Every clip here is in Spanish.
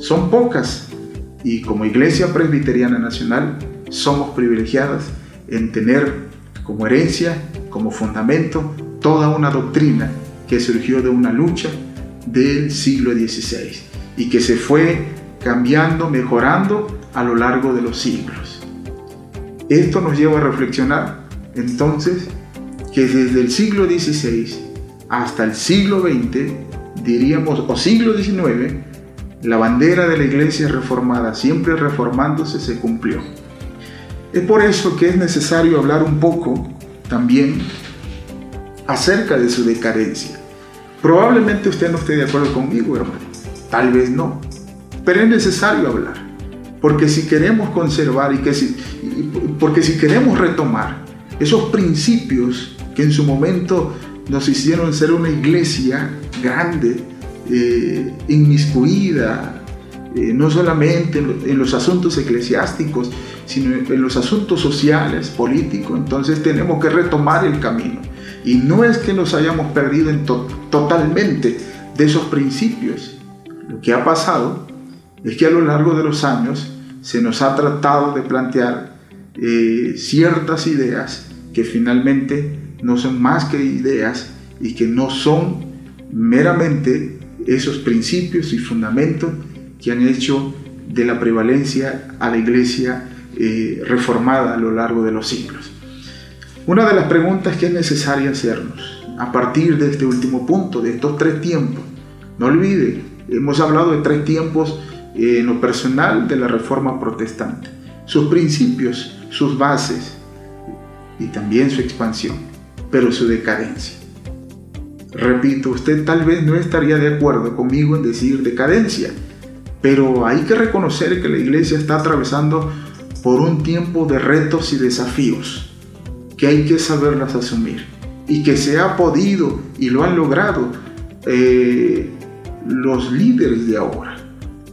son pocas y como Iglesia Presbiteriana Nacional somos privilegiadas en tener como herencia, como fundamento, toda una doctrina que surgió de una lucha del siglo XVI y que se fue cambiando, mejorando a lo largo de los siglos. Esto nos lleva a reflexionar entonces que desde el siglo XVI hasta el siglo XX, diríamos, o siglo XIX, la bandera de la iglesia reformada, siempre reformándose, se cumplió. Es por eso que es necesario hablar un poco también acerca de su decadencia. Probablemente usted no esté de acuerdo conmigo, hermano. Tal vez no. Pero es necesario hablar. Porque si queremos conservar y que si, porque si queremos retomar esos principios que en su momento nos hicieron ser una iglesia grande, eh, inmiscuida, eh, no solamente en, los asuntos eclesiásticos, sino en los asuntos sociales, políticos. Entonces tenemos que retomar el camino. Y no es que nos hayamos perdido en totalmente de esos principios. Lo que ha pasado es que a lo largo de los años se nos ha tratado de plantear eh, ciertas ideas que finalmente no son más que ideas y que no son meramente esos principios y fundamentos que han hecho de la prevalencia a la iglesia eh, reformada a lo largo de los siglos. Una de las preguntas que es necesaria hacernos a partir de este último punto, de estos tres tiempos, no olvide, hemos hablado de tres tiempos en lo personal de la reforma protestante, sus principios, sus bases y también su expansión, pero su decadencia. Repito, usted tal vez no estaría de acuerdo conmigo en decir decadencia, pero hay que reconocer que la iglesia está atravesando por un tiempo de retos y desafíos que hay que saberlas asumir y que se ha podido y lo han logrado eh, los líderes de ahora,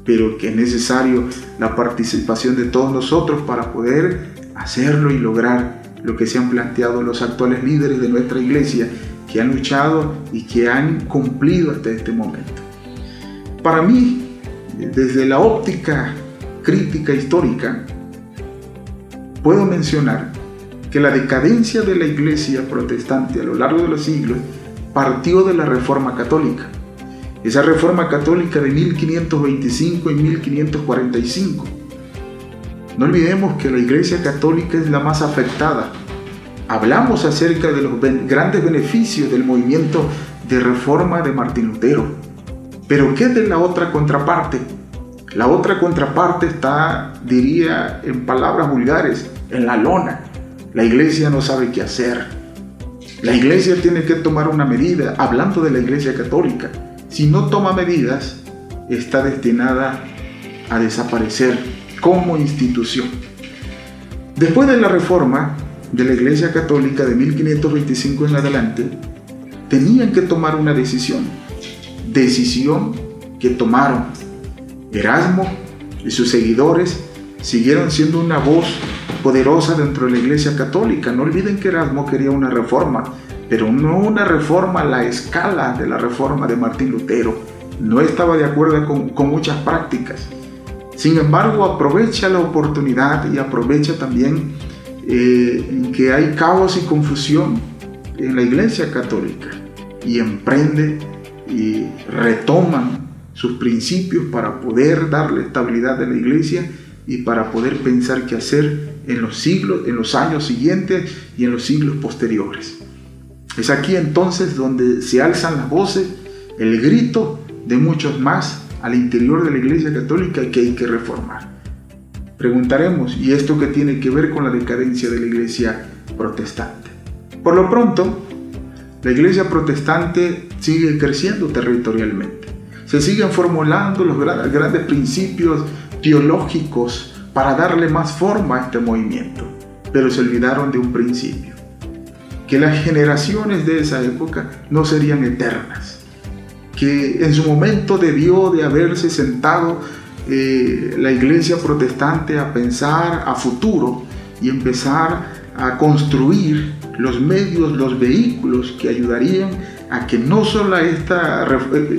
pero que es necesario la participación de todos nosotros para poder hacerlo y lograr lo que se han planteado los actuales líderes de nuestra iglesia que han luchado y que han cumplido hasta este momento. Para mí, desde la óptica crítica histórica, puedo mencionar que la decadencia de la iglesia protestante a lo largo de los siglos partió de la Reforma Católica. Esa Reforma Católica de 1525 y 1545. No olvidemos que la iglesia católica es la más afectada hablamos acerca de los grandes beneficios del movimiento de reforma de Martín Lutero. Pero ¿qué de la otra contraparte? La otra contraparte está, diría en palabras vulgares, en la lona. La iglesia no sabe qué hacer. La iglesia tiene que tomar una medida, hablando de la iglesia católica. Si no toma medidas, está destinada a desaparecer como institución. Después de la reforma, de la Iglesia Católica de 1525 en adelante tenían que tomar una decisión. Decisión que tomaron. Erasmo y sus seguidores siguieron siendo una voz poderosa dentro de la Iglesia Católica. No olviden que Erasmo quería una reforma, pero no una reforma a la escala de la reforma de Martín Lutero. No estaba de acuerdo con, con muchas prácticas. Sin embargo, aprovecha la oportunidad y aprovecha también eh, que hay caos y confusión en la iglesia católica y emprende y retoman sus principios para poder darle estabilidad a la iglesia y para poder pensar qué hacer en los siglos, en los años siguientes y en los siglos posteriores. Es aquí entonces donde se alzan las voces, el grito de muchos más al interior de la Iglesia Católica que hay que reformar. Preguntaremos, ¿y esto qué tiene que ver con la decadencia de la iglesia protestante? Por lo pronto, la iglesia protestante sigue creciendo territorialmente. Se siguen formulando los grandes principios teológicos para darle más forma a este movimiento, pero se olvidaron de un principio, que las generaciones de esa época no serían eternas, que en su momento debió de haberse sentado eh, la iglesia protestante a pensar a futuro y empezar a construir los medios, los vehículos que ayudarían a que no solo esta,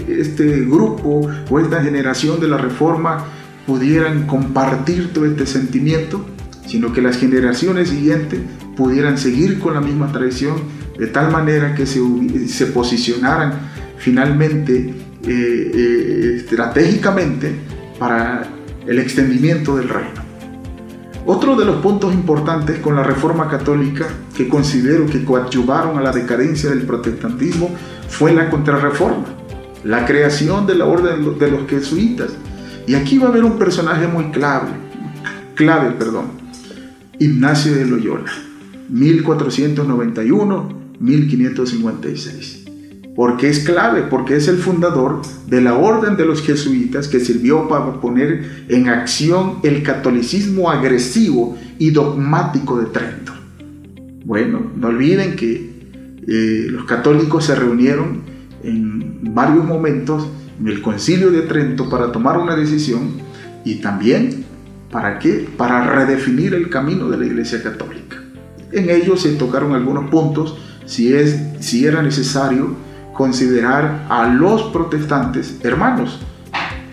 este grupo o esta generación de la reforma pudieran compartir todo este sentimiento, sino que las generaciones siguientes pudieran seguir con la misma tradición de tal manera que se, se posicionaran finalmente eh, eh, estratégicamente para el extendimiento del reino. Otro de los puntos importantes con la Reforma Católica que considero que coadyuvaron a la decadencia del protestantismo fue la contrarreforma, la creación de la orden de los jesuitas. Y aquí va a haber un personaje muy clave, clave, perdón, Ignacio de Loyola, 1491-1556 porque es clave, porque es el fundador de la orden de los jesuitas que sirvió para poner en acción el catolicismo agresivo y dogmático de Trento. Bueno, no olviden que eh, los católicos se reunieron en varios momentos en el concilio de Trento para tomar una decisión y también para qué? Para redefinir el camino de la Iglesia Católica. En ellos se tocaron algunos puntos si, es, si era necesario considerar a los protestantes hermanos.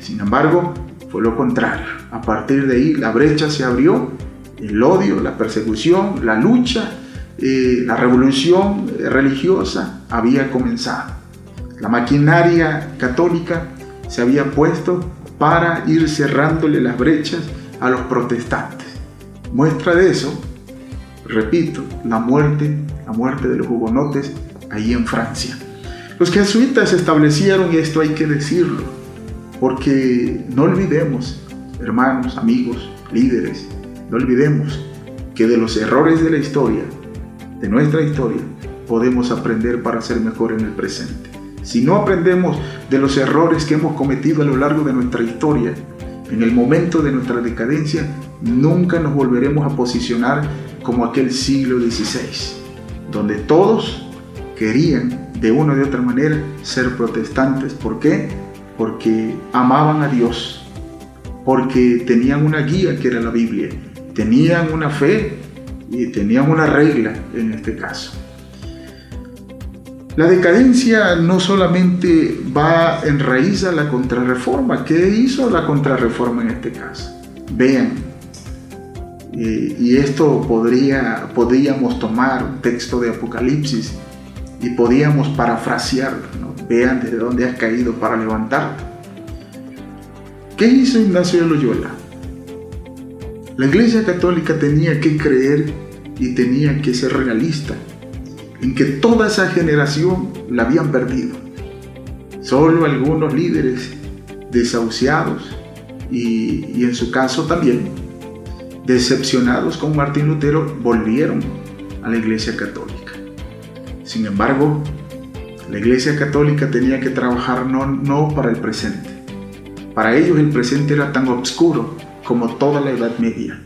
Sin embargo, fue lo contrario. A partir de ahí la brecha se abrió, el odio, la persecución, la lucha, eh, la revolución religiosa había comenzado. La maquinaria católica se había puesto para ir cerrándole las brechas a los protestantes. Muestra de eso, repito, la muerte, la muerte de los hugonotes ahí en Francia. Los jesuitas establecieron, y esto hay que decirlo, porque no olvidemos, hermanos, amigos, líderes, no olvidemos que de los errores de la historia, de nuestra historia, podemos aprender para ser mejor en el presente. Si no aprendemos de los errores que hemos cometido a lo largo de nuestra historia, en el momento de nuestra decadencia, nunca nos volveremos a posicionar como aquel siglo XVI, donde todos querían de una o de otra manera ser protestantes. ¿Por qué? Porque amaban a Dios, porque tenían una guía que era la Biblia, tenían una fe y tenían una regla en este caso. La decadencia no solamente va en raíz a la contrarreforma. ¿Qué hizo la contrarreforma en este caso? Vean, eh, y esto podría, podríamos tomar un texto de Apocalipsis y podíamos parafrasearlo. Vean desde dónde has caído para levantarte. ¿Qué hizo Ignacio de Loyola? La Iglesia Católica tenía que creer y tenía que ser realista en que toda esa generación la habían perdido. Solo algunos líderes desahuciados y, y en su caso también decepcionados con Martín Lutero volvieron a la Iglesia Católica. Sin embargo, la Iglesia Católica tenía que trabajar no, no para el presente. Para ellos el presente era tan oscuro como toda la Edad Media.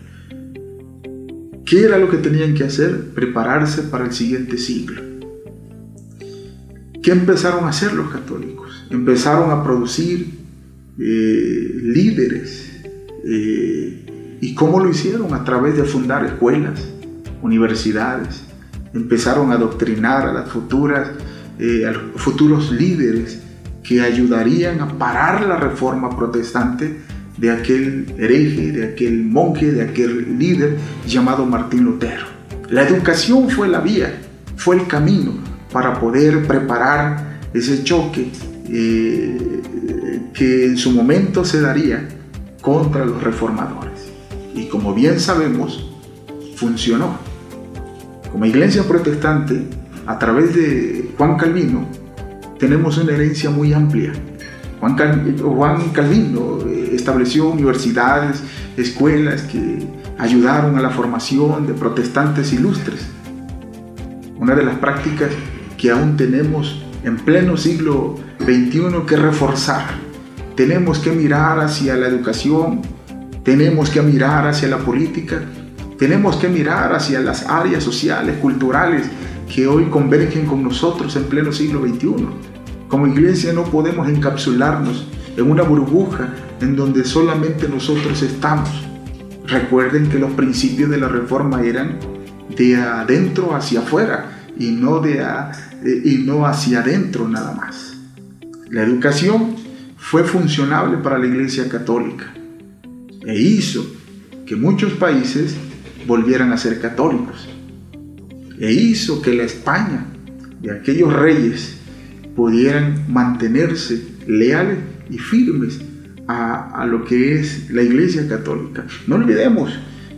¿Qué era lo que tenían que hacer? Prepararse para el siguiente siglo. ¿Qué empezaron a hacer los católicos? Empezaron a producir eh, líderes. Eh, ¿Y cómo lo hicieron? A través de fundar escuelas, universidades, empezaron a adoctrinar a las futuras, eh, los futuros líderes que ayudarían a parar la reforma protestante de aquel hereje, de aquel monje, de aquel líder llamado Martín Lutero. La educación fue la vía, fue el camino para poder preparar ese choque eh, que en su momento se daría contra los reformadores. Y como bien sabemos, funcionó. Como iglesia protestante, a través de Juan Calvino, tenemos una herencia muy amplia. Juan, Calvino eh, estableció universidades, escuelas que ayudaron a la formación de protestantes ilustres. Una de las prácticas que aún tenemos en pleno siglo XXI que reforzar. Tenemos que mirar hacia la educación, tenemos que mirar hacia la política, tenemos que mirar hacia las áreas sociales, culturales que hoy convergen con nosotros en pleno siglo XXI. Como iglesia no podemos encapsularnos en una burbuja en donde solamente nosotros estamos. Recuerden que los principios de la reforma eran de adentro hacia afuera y no de, eh, y no hacia adentro nada más. La educación fue funcionable para la Iglesia Católica e hizo que muchos países volvieran a ser católicos. E hizo que la España de aquellos reyes pudieran mantenerse leales y firmes a, lo que es la Iglesia Católica. No olvidemos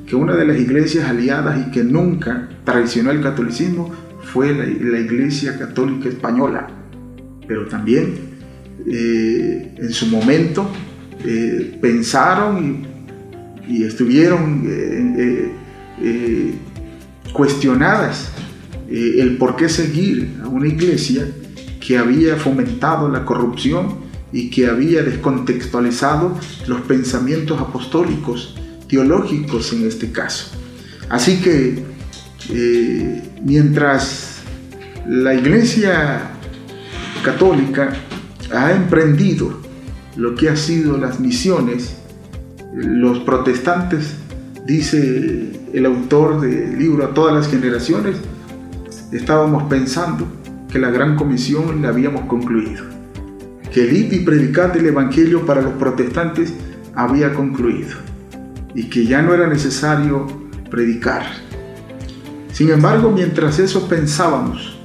que una de las iglesias aliadas y que nunca traicionó el catolicismo fue la, Iglesia Católica Española. Pero también eh, en su momento eh, pensaron y, estuvieron eh, cuestionadas el por qué seguir a una iglesia que había fomentado la corrupción y que había descontextualizado los pensamientos apostólicos, teológicos en este caso. Así que eh, mientras la Iglesia Católica ha emprendido lo que ha sido las misiones, los protestantes, dice el autor del libro A todas las generaciones, estábamos pensando que la gran comisión la habíamos concluido, que el ir y predicar del Evangelio para los protestantes había concluido y que ya no era necesario predicar. Sin embargo, mientras eso pensábamos,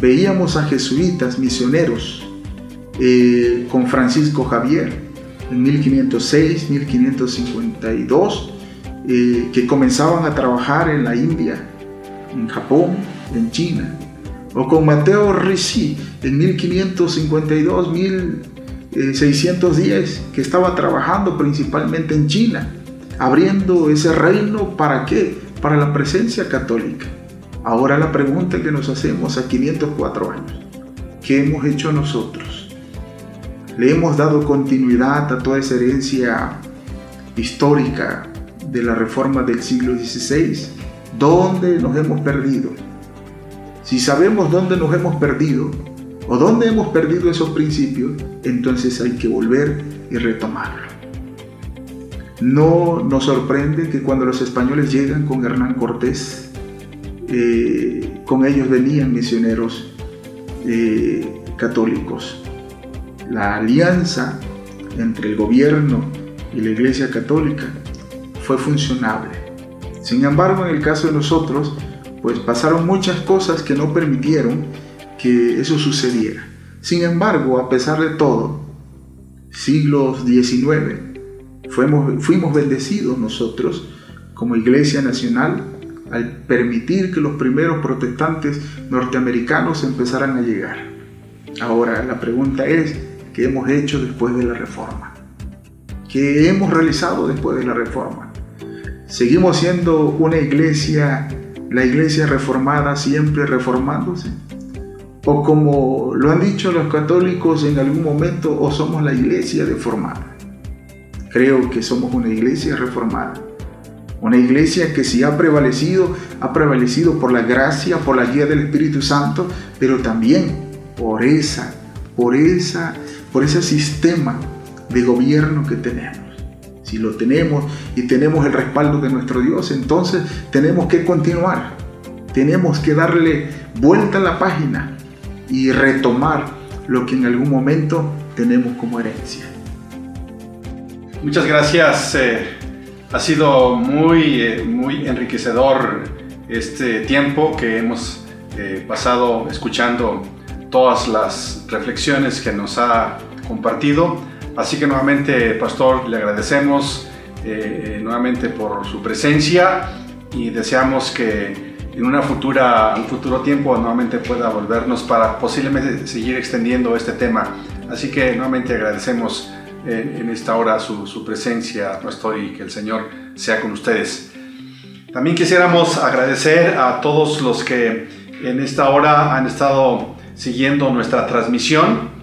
veíamos a jesuitas misioneros eh, con Francisco Javier en 1506, 1552, eh, que comenzaban a trabajar en la India, en Japón, en China, o con Mateo Ricci en 1552, 1610, que estaba trabajando principalmente en China, abriendo ese reino para qué? Para la presencia católica. Ahora la pregunta que nos hacemos a 504 años, ¿qué hemos hecho nosotros? ¿Le hemos dado continuidad a toda esa herencia histórica de la reforma del siglo XVI? ¿Dónde nos hemos perdido? Si sabemos dónde nos hemos perdido o dónde hemos perdido esos principios, entonces hay que volver y retomarlo. No nos sorprende que cuando los españoles llegan con Hernán Cortés, eh, con ellos venían misioneros eh, católicos. La alianza entre el gobierno y la Iglesia Católica fue funcionable. Sin embargo, en el caso de nosotros, pues pasaron muchas cosas que no permitieron que eso sucediera. Sin embargo, a pesar de todo, siglos XIX, fuimos, fuimos bendecidos nosotros como Iglesia Nacional al permitir que los primeros protestantes norteamericanos empezaran a llegar. Ahora, la pregunta es, ¿qué hemos hecho después de la reforma? ¿Qué hemos realizado después de la reforma? ¿Seguimos siendo una iglesia la iglesia reformada siempre reformándose? ¿O como lo han dicho los católicos en algún momento, o somos la iglesia deformada? Creo que somos una iglesia reformada. Una iglesia que si ha prevalecido, ha prevalecido por la gracia, por la guía del Espíritu Santo, pero también por esa, por esa, por ese sistema de gobierno que tenemos. Si lo tenemos y tenemos el respaldo de nuestro Dios, entonces tenemos que continuar. Tenemos que darle vuelta a la página y retomar lo que en algún momento tenemos como herencia. Muchas gracias. Eh, ha sido muy, eh, muy enriquecedor este tiempo que hemos eh, pasado escuchando todas las reflexiones que nos ha compartido. Así que nuevamente, Pastor, le agradecemos eh, eh, nuevamente por su presencia y deseamos que en una futura, un futuro tiempo nuevamente pueda volvernos para posiblemente seguir extendiendo este tema. Así que nuevamente agradecemos eh, en esta hora su, su, presencia, Pastor, y que el Señor sea con ustedes. También quisiéramos agradecer a todos los que en esta hora han estado siguiendo nuestra transmisión.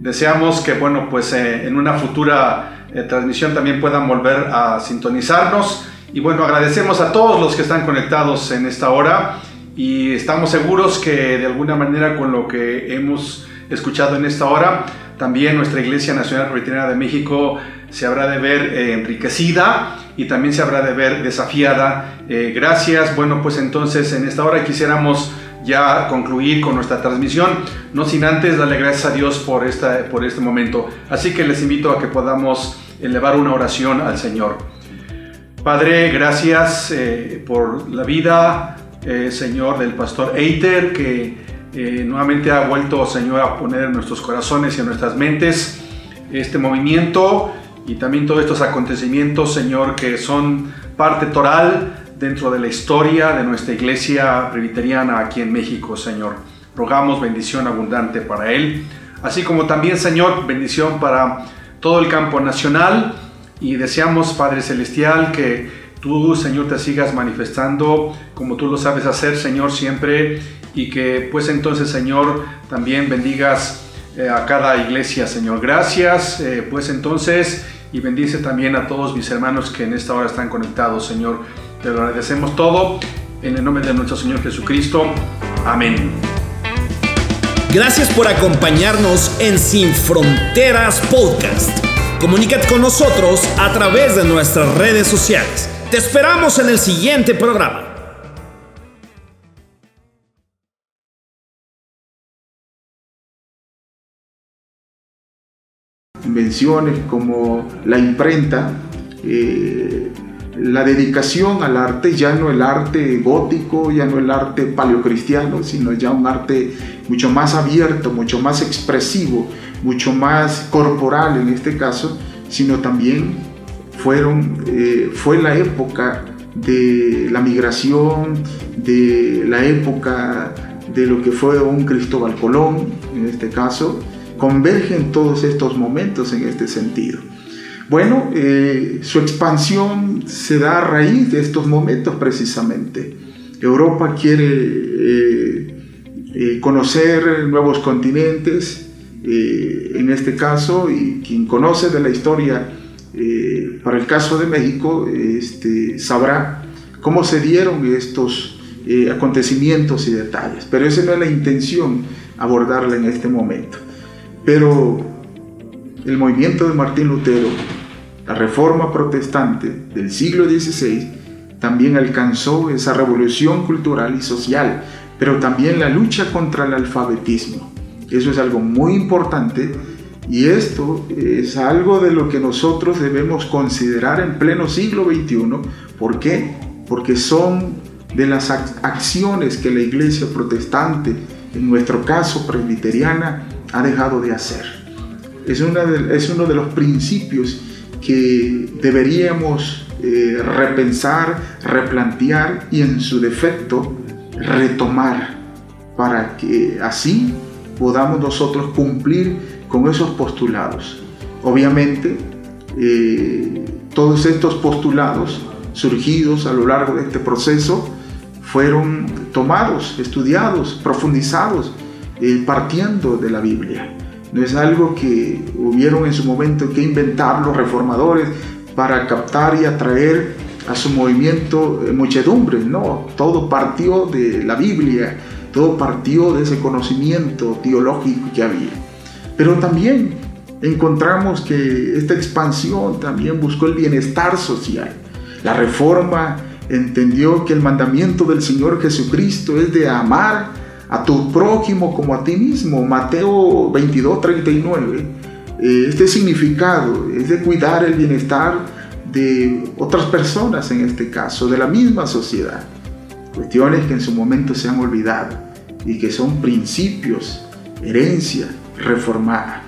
Deseamos que, bueno, pues eh, en una futura eh, transmisión también puedan volver a sintonizarnos. Y bueno, agradecemos a todos los que están conectados en esta hora y estamos seguros que de alguna manera con lo que hemos escuchado en esta hora, también nuestra Iglesia Nacional Presbiteriana de México se habrá de ver eh, enriquecida y también se habrá de ver desafiada. gracias. Bueno, pues entonces en esta hora quisiéramos ya concluir con nuestra transmisión, no sin antes darle gracias a Dios por, esta, por este momento. Así que les invito a que podamos elevar una oración al Señor. Padre, gracias eh, por la vida, eh, Señor, del pastor Eiter, que eh, nuevamente ha vuelto, Señor, a poner en nuestros corazones y en nuestras mentes este movimiento y también todos estos acontecimientos, Señor, que son parte toral dentro de la historia de nuestra iglesia presbiteriana aquí en México, Señor. Rogamos bendición abundante para él, así como también, Señor, bendición para todo el campo nacional y deseamos, Padre Celestial, que tú, Señor, te sigas manifestando como tú lo sabes hacer, Señor, siempre y que pues entonces, Señor, también bendigas eh, a cada iglesia, Señor. Gracias, eh, pues entonces, y bendice también a todos mis hermanos que en esta hora están conectados, Señor. Te lo agradecemos todo en el nombre de nuestro Señor Jesucristo. Amén. Gracias por acompañarnos en Sin Fronteras Podcast. Comunícate con nosotros a través de nuestras redes sociales. Te esperamos en el siguiente programa. Invenciones como la imprenta, eh, la dedicación al arte, ya no el arte gótico, ya no el arte paleocristiano, sino ya un arte mucho más abierto, mucho más expresivo, mucho más corporal en este caso, sino también fueron, eh, fue la época de la migración, de la época de lo que fue un Cristóbal Colón, en este caso, convergen todos estos momentos en este sentido. Bueno, eh, su expansión se da a raíz de estos momentos precisamente. Europa quiere eh, eh, conocer nuevos continentes, en este caso, y quien conoce de la historia, para el caso de México, este, sabrá cómo se dieron estos acontecimientos y detalles. Pero esa no es la intención abordarla en este momento. Pero el movimiento de Martín Lutero la reforma protestante del siglo XVI también alcanzó esa revolución cultural y social, pero también la lucha contra el alfabetismo. Eso es algo muy importante y esto es algo de lo que nosotros debemos considerar en pleno siglo XXI. ¿Por qué? Porque son de las acciones que la iglesia protestante, en nuestro caso presbiteriana, ha dejado de hacer. Es, una es uno de los principios que deberíamos eh, repensar, replantear y en su defecto retomar para que así podamos nosotros cumplir con esos postulados. Obviamente, eh, todos estos postulados surgidos a lo largo de este proceso fueron tomados, estudiados, profundizados, eh, partiendo de la Biblia. No es algo que hubieron en su momento que inventar los reformadores para captar y atraer a su movimiento muchedumbres. No, todo partió de la Biblia, todo partió de ese conocimiento teológico que había. Pero también encontramos que esta expansión también buscó el bienestar social. La reforma entendió que el mandamiento del Señor Jesucristo es de amar a tu prójimo como a ti mismo. Mateo 22, 39. Eh, este significado es de cuidar el bienestar de otras personas, en este caso, de la misma sociedad. Cuestiones que en su momento se han olvidado y que son principios, herencia reformada.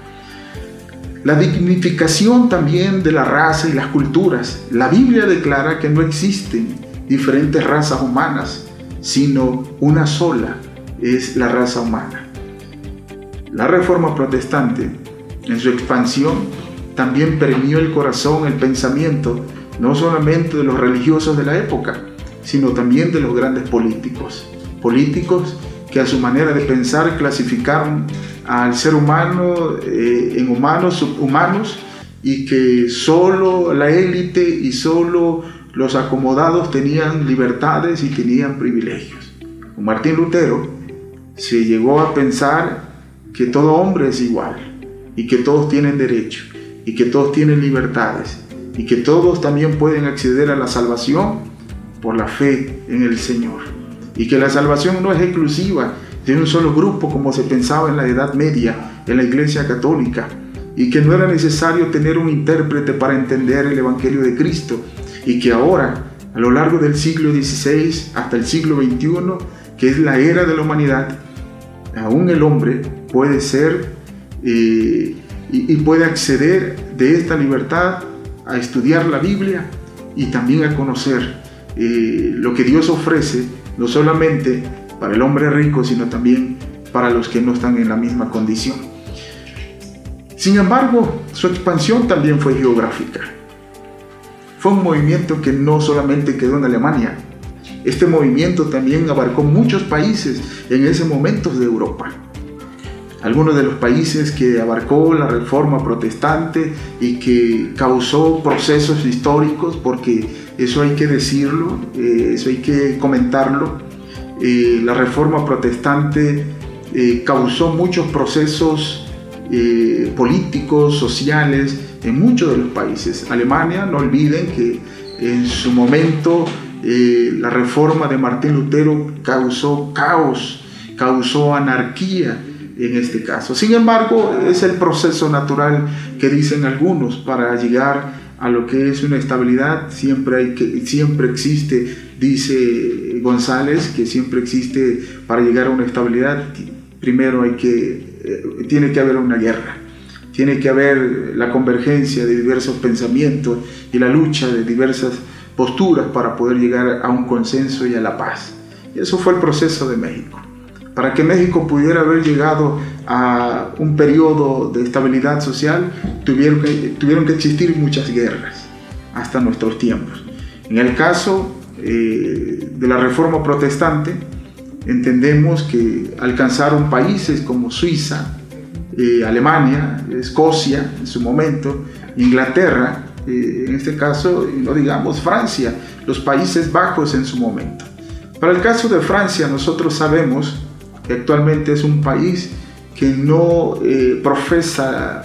La dignificación también de la raza y las culturas. La Biblia declara que no existen diferentes razas humanas, sino una sola es la raza humana. La reforma protestante, en su expansión, también premió el corazón, el pensamiento, no solamente de los religiosos de la época, sino también de los grandes políticos. Políticos que a su manera de pensar clasificaron al ser humano eh, en humanos, subhumanos, y que solo la élite y solo los acomodados tenían libertades y tenían privilegios. Martín Lutero se llegó a pensar que todo hombre es igual y que todos tienen derecho y que todos tienen libertades y que todos también pueden acceder a la salvación por la fe en el Señor. y que la salvación no es exclusiva de un solo grupo como se pensaba en la Edad Media en la Iglesia Católica y que no era necesario tener un intérprete para entender el Evangelio de Cristo y que ahora, a lo largo del siglo XVI hasta el siglo XXI, que es la era de la humanidad, aún el hombre puede ser eh, y, puede acceder de esta libertad a estudiar la Biblia y también a conocer eh, lo que Dios ofrece, no solamente para el hombre rico, sino también para los que no están en la misma condición. Sin embargo, su expansión también fue geográfica. Fue un movimiento que no solamente quedó en Alemania, este movimiento también abarcó muchos países en ese momento de Europa. Algunos de los países que abarcó la reforma protestante y que causó procesos históricos, porque eso hay que decirlo, eh, eso hay que comentarlo. Eh, la reforma protestante eh, causó muchos procesos políticos, sociales en muchos de los países. Alemania, no olviden que en su momento la reforma de Martín Lutero causó caos, causó anarquía en este caso. Sin embargo, es el proceso natural que dicen algunos para llegar a lo que es una estabilidad. Siempre, hay que, siempre existe, dice González, que siempre existe para llegar a una estabilidad. Primero hay que, eh, tiene que haber una guerra. Tiene que haber la convergencia de diversos pensamientos y la lucha de diversas posturas para poder llegar a un consenso y a la paz. Y eso fue el proceso de México. Para que México pudiera haber llegado a un periodo de estabilidad social, tuvieron que, existir muchas guerras hasta nuestros tiempos. En el caso eh, de la reforma protestante, entendemos que alcanzaron países como Suiza, eh, Alemania, Escocia en su momento, Inglaterra, eh, en este caso, no digamos Francia, los Países Bajos en su momento. Para el caso de Francia, nosotros sabemos que actualmente es un país que no eh, profesa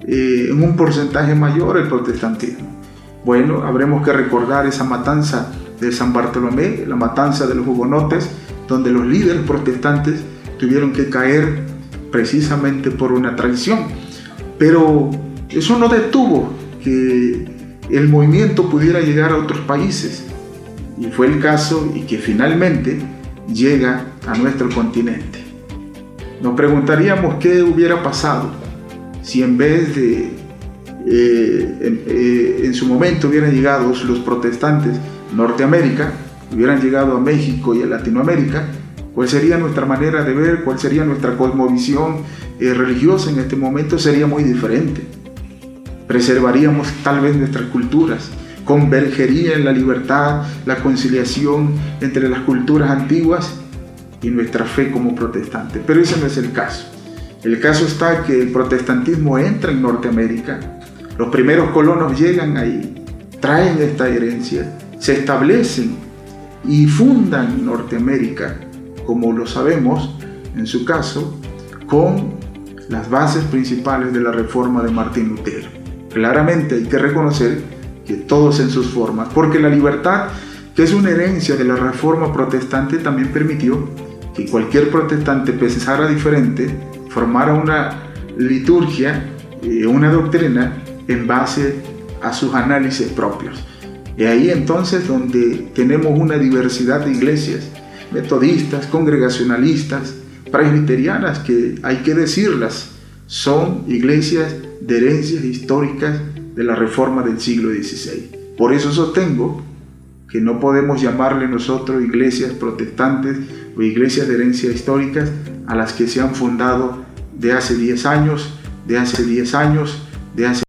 eh, en un porcentaje mayor el protestantismo. Bueno, habremos que recordar esa matanza de San Bartolomé, la matanza de los hugonotes, donde los líderes protestantes tuvieron que caer precisamente por una traición. Pero eso no detuvo que el movimiento pudiera llegar a otros países. Y fue el caso y que finalmente llega a nuestro continente. Nos preguntaríamos qué hubiera pasado si en vez de eh, eh, en, su momento hubieran llegado los protestantes Norteamérica, hubieran llegado a México y a Latinoamérica, cuál sería nuestra manera de ver, cuál sería nuestra cosmovisión eh, religiosa en este momento, sería muy diferente. Preservaríamos tal vez nuestras culturas, convergería en la libertad, la conciliación entre las culturas antiguas y nuestra fe como protestante. Pero ese no es el caso. El caso está que el protestantismo entra en Norteamérica, los primeros colonos llegan ahí, traen esta herencia, se establecen y fundan Norteamérica, como lo sabemos en su caso, con las bases principales de la reforma de Martín Lutero. Claramente hay que reconocer que todos en sus formas, porque la libertad, que es una herencia de la reforma protestante, también permitió que cualquier protestante pensara diferente, formara una liturgia, eh, una doctrina en base a sus análisis propios. Y ahí entonces donde tenemos una diversidad de iglesias, metodistas, congregacionalistas, presbiterianas, que hay que decirlas, son iglesias de herencias históricas de la reforma del siglo XVI. Por eso sostengo que no podemos llamarle nosotros iglesias protestantes o iglesias de herencia históricas a las que se han fundado de hace 10 años, de hace 10 años, de hace